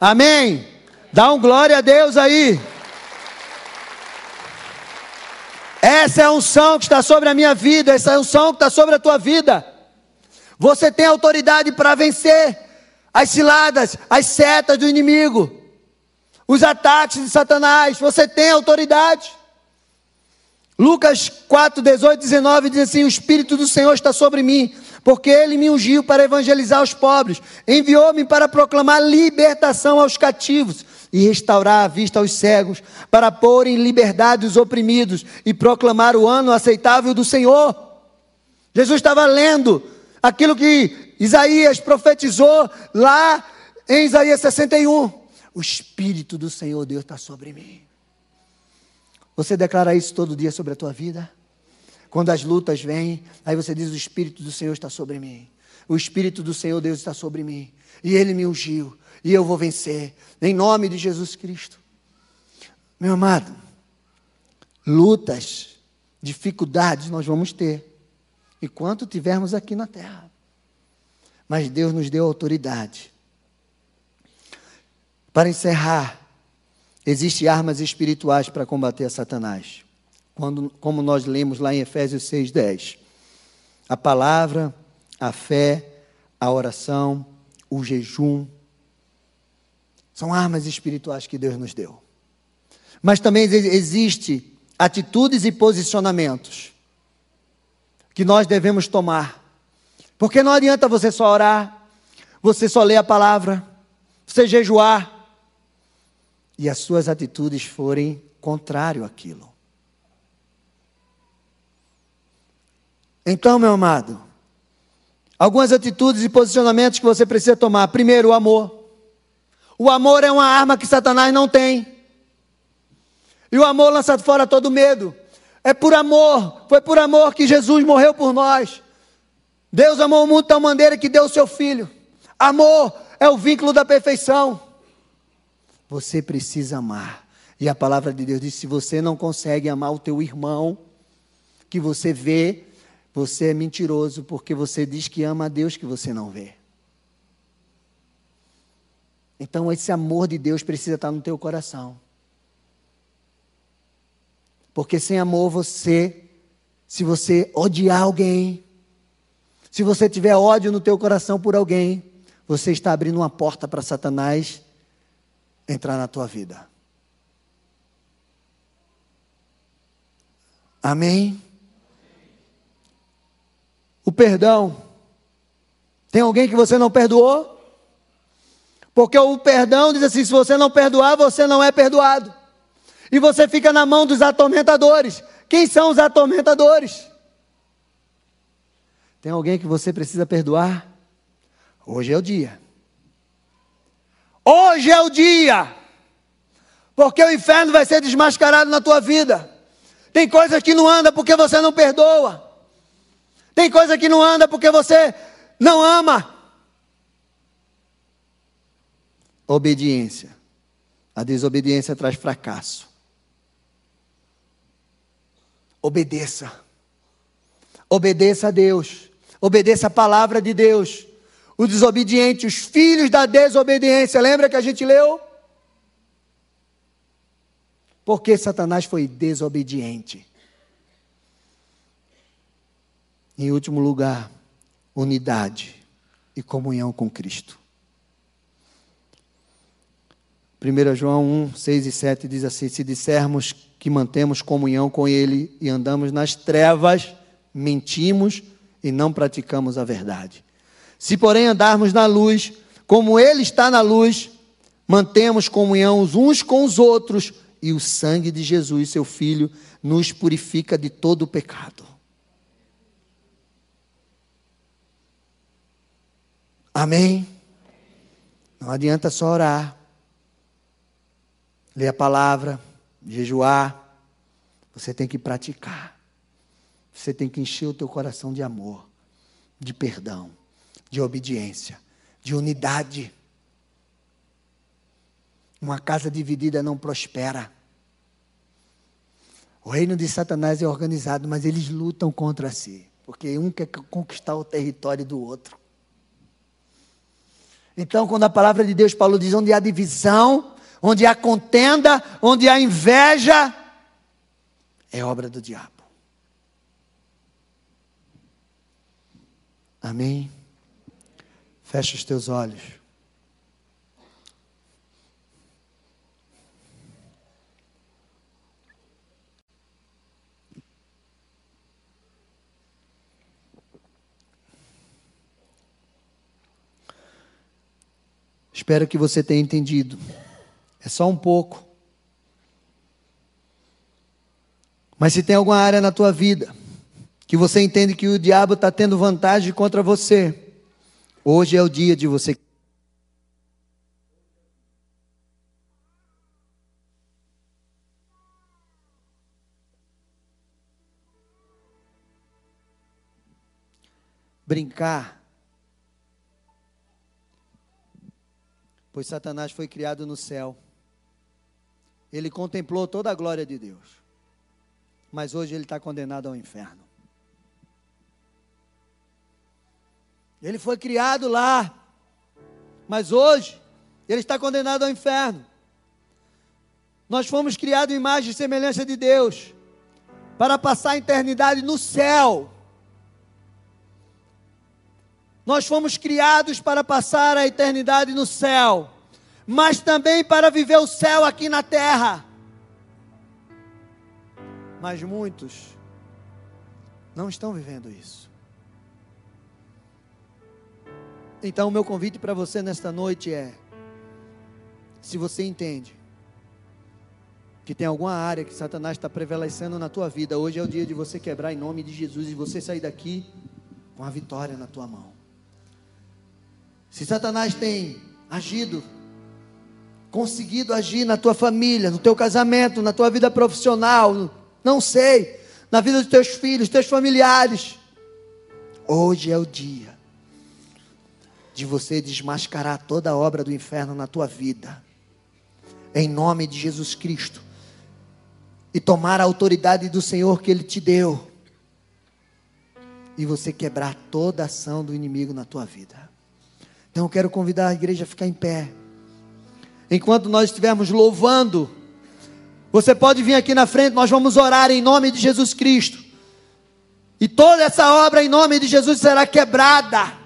Amém? Dá um glória a Deus aí. Essa é a unção que está sobre a minha vida, essa é a unção que está sobre a tua vida. Você tem autoridade para vencer as ciladas, as setas do inimigo, os ataques de Satanás. Você tem autoridade. Lucas 4, 18, 19 diz assim: O Espírito do Senhor está sobre mim, porque ele me ungiu para evangelizar os pobres, enviou-me para proclamar libertação aos cativos e restaurar a vista aos cegos, para pôr em liberdade os oprimidos e proclamar o ano aceitável do Senhor. Jesus estava lendo aquilo que Isaías profetizou lá em Isaías 61. O Espírito do Senhor Deus está sobre mim. Você declara isso todo dia sobre a tua vida? Quando as lutas vêm, aí você diz: O Espírito do Senhor está sobre mim. O Espírito do Senhor Deus está sobre mim. E Ele me ungiu e eu vou vencer, em nome de Jesus Cristo. Meu amado, lutas, dificuldades nós vamos ter, enquanto tivermos aqui na terra. Mas Deus nos deu autoridade. Para encerrar, existem armas espirituais para combater Satanás. Quando, como nós lemos lá em Efésios 6,10. A palavra, a fé, a oração, o jejum, são armas espirituais que Deus nos deu. Mas também existe atitudes e posicionamentos que nós devemos tomar. Porque não adianta você só orar, você só ler a palavra, você jejuar e as suas atitudes forem contrário àquilo. Então, meu amado, algumas atitudes e posicionamentos que você precisa tomar. Primeiro, o amor. O amor é uma arma que Satanás não tem. E o amor lança fora todo medo. É por amor, foi por amor que Jesus morreu por nós. Deus amou o mundo de tal maneira que deu o seu filho. Amor é o vínculo da perfeição. Você precisa amar. E a palavra de Deus diz: se você não consegue amar o teu irmão, que você vê, você é mentiroso, porque você diz que ama a Deus que você não vê. Então esse amor de Deus precisa estar no teu coração. Porque sem amor você, se você odiar alguém, se você tiver ódio no teu coração por alguém, você está abrindo uma porta para Satanás entrar na tua vida. Amém? O perdão. Tem alguém que você não perdoou? Porque o perdão diz assim: se você não perdoar, você não é perdoado. E você fica na mão dos atormentadores. Quem são os atormentadores? Tem alguém que você precisa perdoar? Hoje é o dia. Hoje é o dia. Porque o inferno vai ser desmascarado na tua vida. Tem coisas que não anda porque você não perdoa. Tem coisa que não anda porque você não ama. obediência. A desobediência traz fracasso. Obedeça. Obedeça a Deus. Obedeça a palavra de Deus. O desobediente, os filhos da desobediência. Lembra que a gente leu? Porque Satanás foi desobediente. Em último lugar, unidade e comunhão com Cristo. 1 João 1, 6 e 7 diz assim: Se dissermos que mantemos comunhão com Ele e andamos nas trevas, mentimos e não praticamos a verdade. Se, porém, andarmos na luz, como Ele está na luz, mantemos comunhão uns com os outros, e o sangue de Jesus, seu Filho, nos purifica de todo o pecado. Amém? Não adianta só orar, ler a palavra, jejuar. Você tem que praticar. Você tem que encher o teu coração de amor, de perdão, de obediência, de unidade. Uma casa dividida não prospera. O reino de Satanás é organizado, mas eles lutam contra si, porque um quer conquistar o território do outro. Então, quando a palavra de Deus, Paulo diz: onde há divisão, onde há contenda, onde há inveja, é obra do diabo. Amém? Fecha os teus olhos. Espero que você tenha entendido. É só um pouco. Mas se tem alguma área na tua vida que você entende que o diabo está tendo vantagem contra você, hoje é o dia de você. Brincar pois Satanás foi criado no céu. Ele contemplou toda a glória de Deus, mas hoje ele está condenado ao inferno. Ele foi criado lá, mas hoje ele está condenado ao inferno. Nós fomos criados em imagem e semelhança de Deus, para passar a eternidade no céu. Nós fomos criados para passar a eternidade no céu, mas também para viver o céu aqui na terra. Mas muitos não estão vivendo isso. Então, o meu convite para você nesta noite é: se você entende que tem alguma área que Satanás está prevalecendo na tua vida, hoje é o dia de você quebrar em nome de Jesus e você sair daqui com a vitória na tua mão. Se Satanás tem agido, conseguido agir na tua família, no teu casamento, na tua vida profissional, não sei, na vida dos teus filhos, teus familiares, hoje é o dia de você desmascarar toda a obra do inferno na tua vida, em nome de Jesus Cristo, e tomar a autoridade do Senhor que Ele te deu, e você quebrar toda a ação do inimigo na tua vida. Então eu quero convidar a igreja a ficar em pé. Enquanto nós estivermos louvando, você pode vir aqui na frente, nós vamos orar em nome de Jesus Cristo. E toda essa obra em nome de Jesus será quebrada.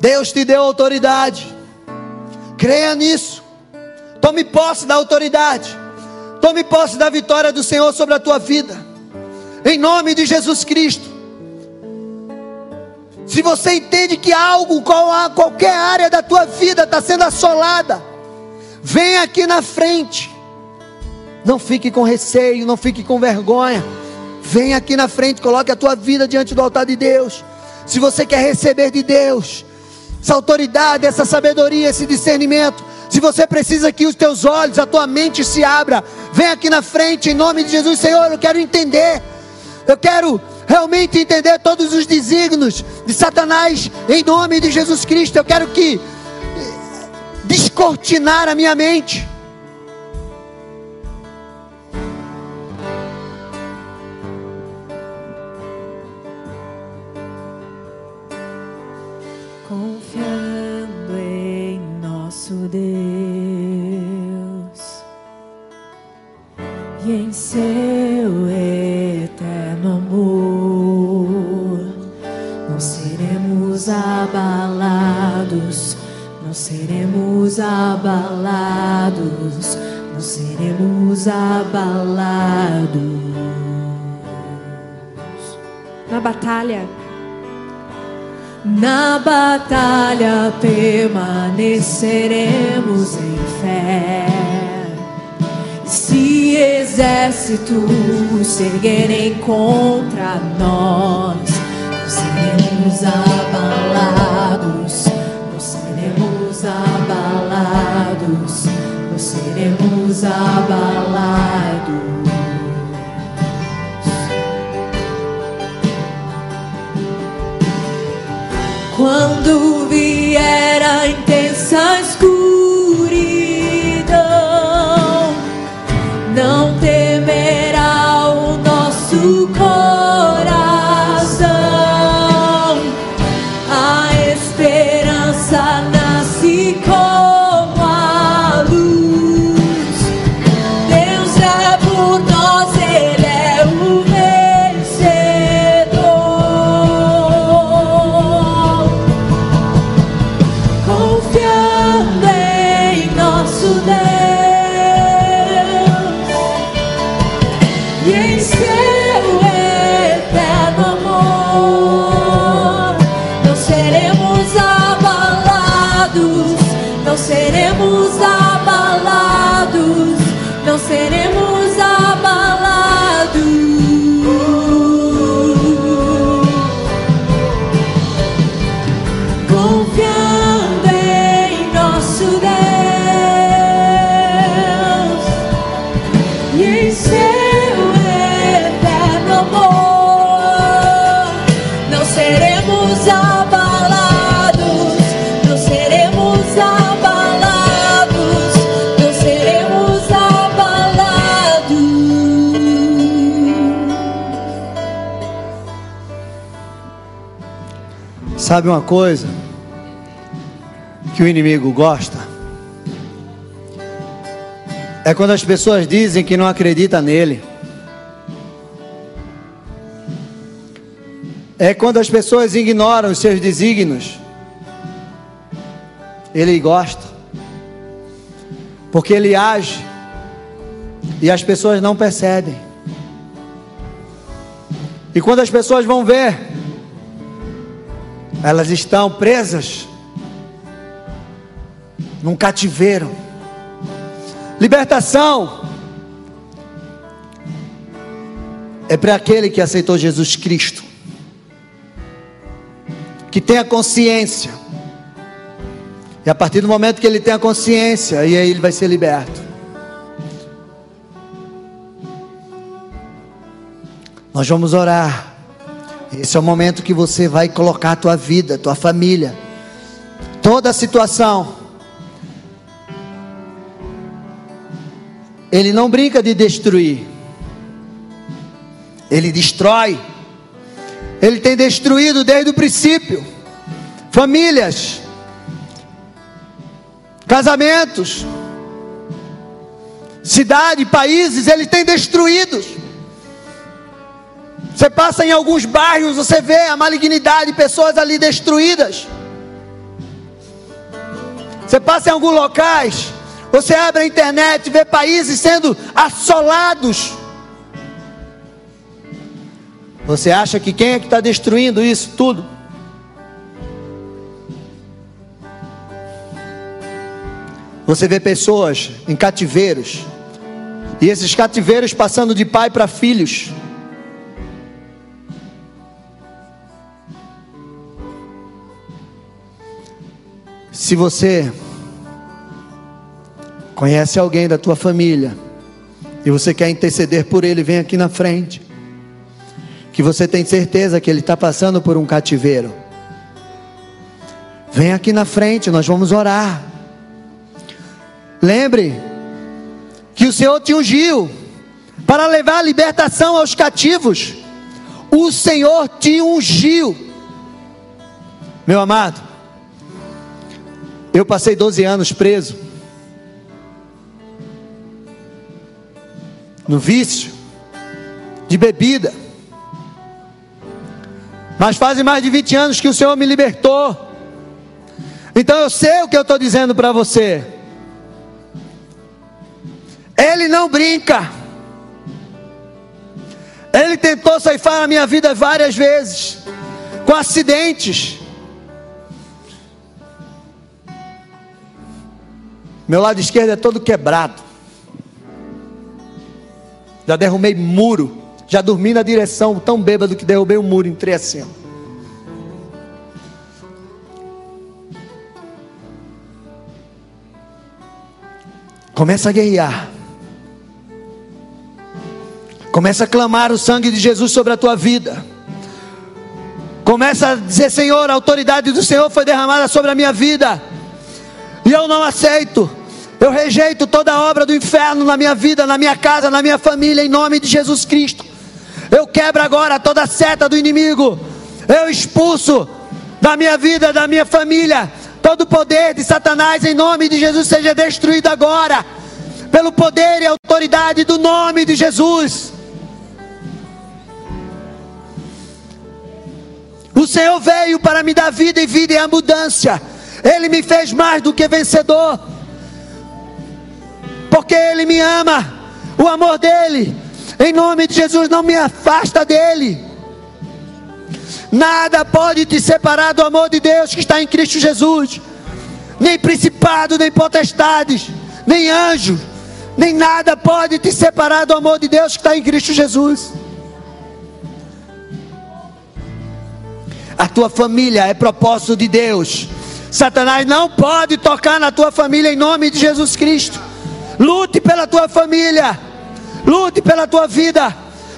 Deus te deu autoridade. Creia nisso. Tome posse da autoridade. Tome posse da vitória do Senhor sobre a tua vida. Em nome de Jesus Cristo. Se você entende que algo, qualquer área da tua vida está sendo assolada, vem aqui na frente. Não fique com receio, não fique com vergonha. Vem aqui na frente, coloque a tua vida diante do altar de Deus. Se você quer receber de Deus essa autoridade, essa sabedoria, esse discernimento, Se você precisa que os teus olhos, a tua mente se abra, vem aqui na frente em nome de Jesus, Senhor, eu quero entender. Eu quero realmente entender todos os desígnios de Satanás em nome de Jesus Cristo. Eu quero que eh, descortinar a minha mente. Confiando em nosso Deus e em seu eterno amor, não seremos abalados, não seremos abalados, não seremos abalados. Na batalha, Na batalha permaneceremos em fé. Se exércitos se erguerem contra nós, não seremos abalados, não seremos abalados, não seremos abalados. Quando Sabe uma coisa que o inimigo gosta? É quando as pessoas dizem que não acreditam nele. É quando as pessoas ignoram os seus desígnios. Ele gosta. Porque ele age e as pessoas não percebem. E quando as pessoas vão ver, elas estão presas num cativeiro. Libertação é para aquele que aceitou Jesus Cristo, que tem a consciência. E a partir do momento que ele tem a consciência, e aí ele vai ser liberto. Nós vamos orar. Esse é o momento que você vai colocar a tua vida, tua família, toda a situação. Ele não brinca de destruir. Ele destrói. Ele tem destruído desde o princípio. Famílias, casamentos, cidade, países, ele tem destruídos. Você passa em alguns bairros, você vê a malignidade, pessoas ali destruídas. Você passa em alguns locais, você abre a internet vê países sendo assolados. Você acha que quem é que está destruindo isso tudo? Você vê pessoas em cativeiros, e esses cativeiros passando de pai para filhos. Se você conhece alguém da tua família e você quer interceder por ele, vem aqui na frente. Que você tem certeza que ele está passando por um cativeiro. Vem aqui na frente, nós vamos orar. Lembre que o Senhor te ungiu para levar a libertação aos cativos. O Senhor te ungiu. Meu amado, eu passei 12 anos preso no vício de bebida. Mas fazem mais de 20 anos que o Senhor me libertou. Então eu sei o que eu estou dizendo para você. Ele não brinca. Ele tentou ceifar a minha vida várias vezes, com acidentes. Meu lado esquerdo é todo quebrado. Já derrumei muro. Já dormi na direção, tão bêbado que derrubei o um muro, entrei assim. Começa a guerrear. Começa a clamar o sangue de Jesus sobre a tua vida. Começa a dizer: Senhor, a autoridade do Senhor foi derramada sobre a minha vida. E eu não aceito. Eu rejeito toda a obra do inferno na minha vida, na minha casa, na minha família, em nome de Jesus Cristo. Eu quebro agora toda a seta do inimigo. Eu expulso da minha vida, da minha família, todo o poder de Satanás, em nome de Jesus, seja destruído agora, pelo poder e autoridade do nome de Jesus. O Senhor veio para me dar vida e vida em abundância. Ele me fez mais do que vencedor porque Ele me ama. O amor dele, em nome de Jesus, não me afasta dele. Nada pode te separar do amor de Deus que está em Cristo Jesus. Nem principado, nem potestades, nem anjo, nem nada pode te separar do amor de Deus que está em Cristo Jesus. A tua família é propósito de Deus. Satanás não pode tocar na tua família em nome de Jesus Cristo. Lute pela tua família. Lute pela tua vida.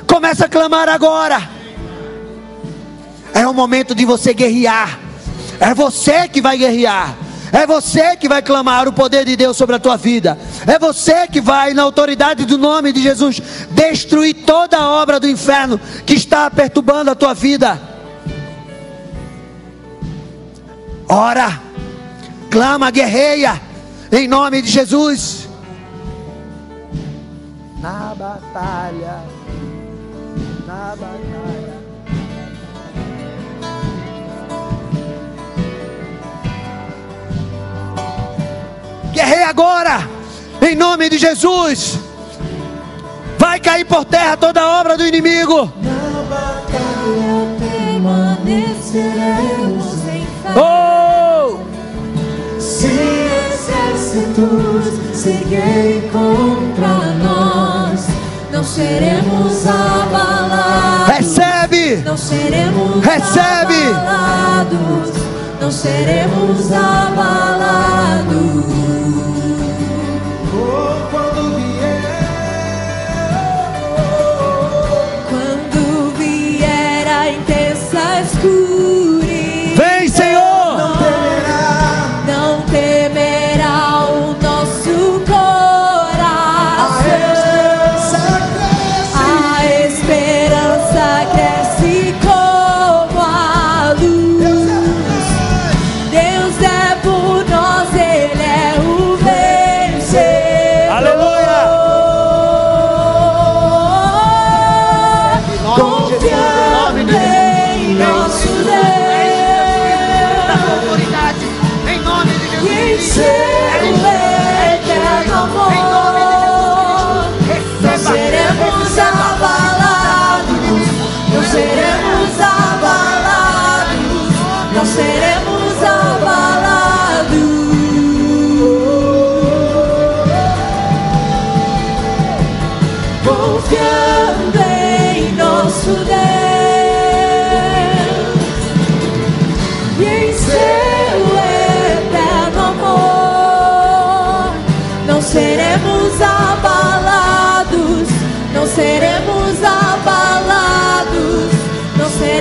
Começa a clamar agora. É o momento de você guerrear. É você que vai guerrear. É você que vai clamar o poder de Deus sobre a tua vida. É você que vai, na autoridade do nome de Jesus, destruir toda a obra do inferno que está perturbando a tua vida. Ora, clama, guerreia, em nome de Jesus na batalha, na batalha. Guerrei agora, em nome de Jesus. Vai cair por terra toda a obra do inimigo. Na batalha permaneceremos exércitos seguem contra nós, não seremos abalados. Recebe! Não seremos Recebe! abalados. Não seremos abalados.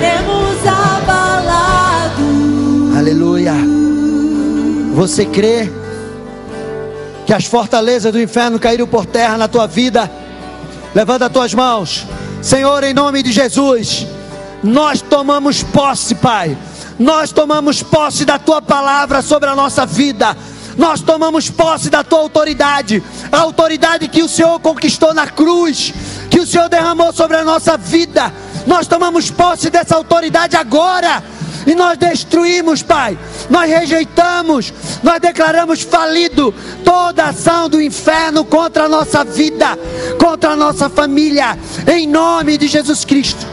Seremos abalados. Aleluia. Você crê que as fortalezas do inferno caíram por terra na tua vida? Levanta as tuas mãos. Senhor, em nome de Jesus, nós tomamos posse, Pai. Nós tomamos posse da tua palavra sobre a nossa vida. Nós tomamos posse da tua autoridade, a autoridade que o Senhor conquistou na cruz, que o Senhor derramou sobre a nossa vida. Nós tomamos posse dessa autoridade agora e nós destruímos, Pai. Nós rejeitamos, nós declaramos falido toda ação do inferno contra a nossa vida, contra a nossa família, em nome de Jesus Cristo.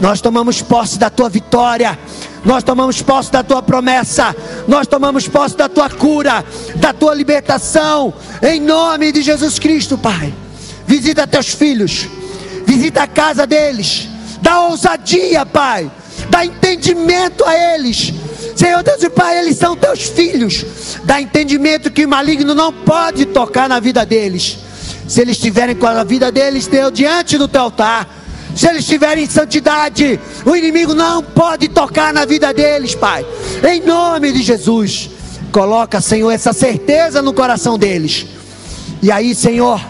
Nós tomamos posse da tua vitória. Nós tomamos posse da tua promessa, nós tomamos posse da tua cura, da tua libertação, em nome de Jesus Cristo, Pai. Visita teus filhos, visita a casa deles, dá ousadia, Pai, dá entendimento a eles. Senhor Deus e Pai, eles são teus filhos, dá entendimento que o maligno não pode tocar na vida deles. Se eles estiverem com a vida deles, Deus, diante do teu altar se eles estiverem em santidade, o inimigo não pode tocar na vida deles, Pai. Em nome de Jesus, coloca, Senhor, essa certeza no coração deles. E aí, Senhor,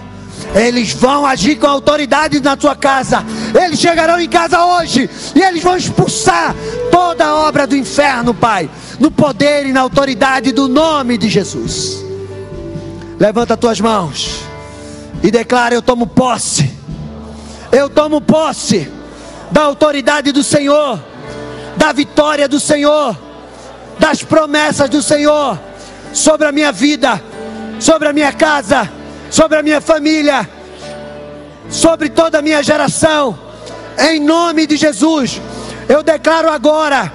eles vão agir com autoridade na tua casa. Eles chegarão em casa hoje e eles vão expulsar toda a obra do inferno, Pai, no poder e na autoridade do nome de Jesus. Levanta tuas mãos e declara: Eu tomo posse eu tomo posse da autoridade do Senhor, da vitória do Senhor, das promessas do Senhor sobre a minha vida, sobre a minha casa, sobre a minha família, sobre toda a minha geração. Em nome de Jesus, eu declaro agora,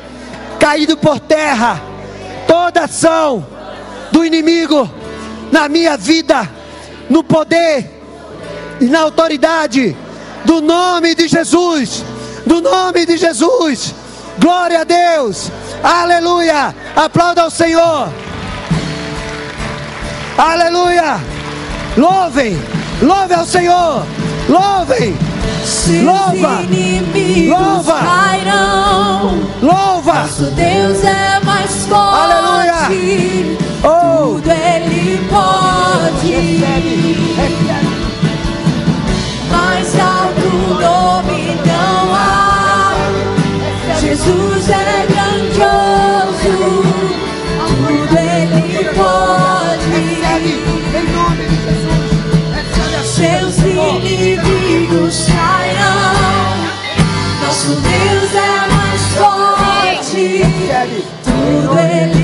caído por terra, toda ação do inimigo na minha vida, no poder e na autoridade do nome de Jesus, do nome de Jesus. Glória a Deus, aleluia. Aplauda ao Senhor, aleluia. Louvem, louve ao Senhor, louvem. Louva, louva, louva. Nosso Deus é mais forte. Aleluia. Oh. Tudo Ele pode. Recebe. Inimigos cairão. Nosso Deus é mais forte. Recebe. Tudo Ele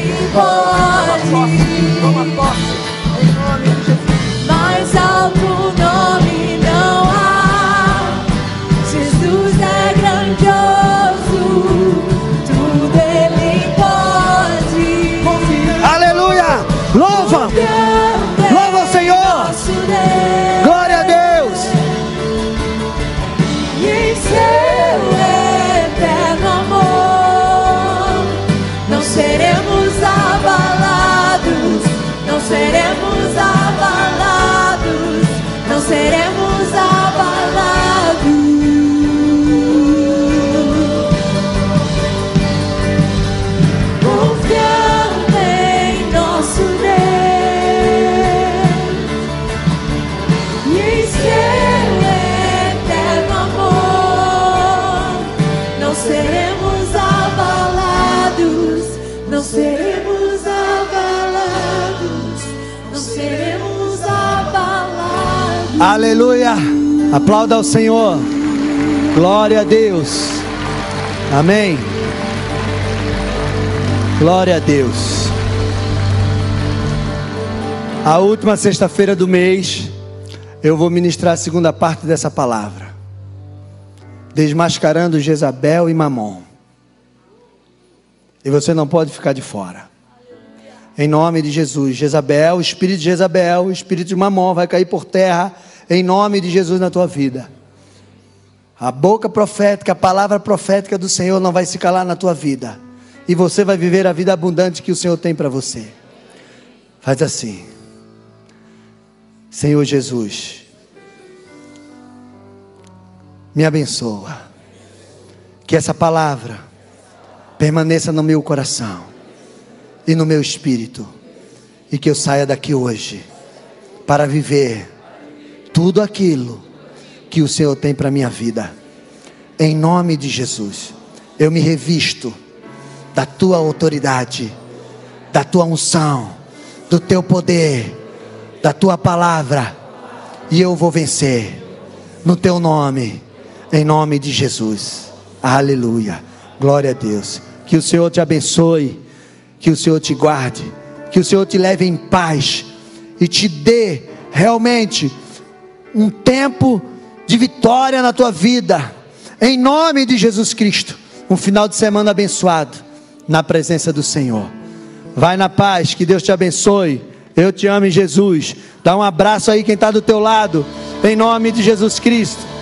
Aleluia! Aplauda ao Senhor. Glória a Deus. Amém. Glória a Deus. A última sexta-feira do mês, eu vou ministrar a segunda parte dessa palavra. Desmascarando Jezabel e Mamon. E você não pode ficar de fora. Em nome de Jesus, Jezabel, espírito de Jezabel, espírito de Mamon vai cair por terra em nome de Jesus na tua vida. A boca profética, a palavra profética do Senhor não vai se calar na tua vida. E você vai viver a vida abundante que o Senhor tem para você. Faz assim. Senhor Jesus, me abençoa. Que essa palavra permaneça no meu coração e no meu espírito. E que eu saia daqui hoje para viver tudo aquilo que o Senhor tem para minha vida. Em nome de Jesus, eu me revisto da tua autoridade, da tua unção, do teu poder, da tua palavra, e eu vou vencer no teu nome, em nome de Jesus. Aleluia. Glória a Deus. Que o Senhor te abençoe, que o Senhor te guarde, que o Senhor te leve em paz e te dê realmente um tempo de vitória na tua vida. Em nome de Jesus Cristo. Um final de semana abençoado na presença do Senhor. Vai na paz, que Deus te abençoe. Eu te amo em Jesus. Dá um abraço aí quem está do teu lado. Em nome de Jesus Cristo.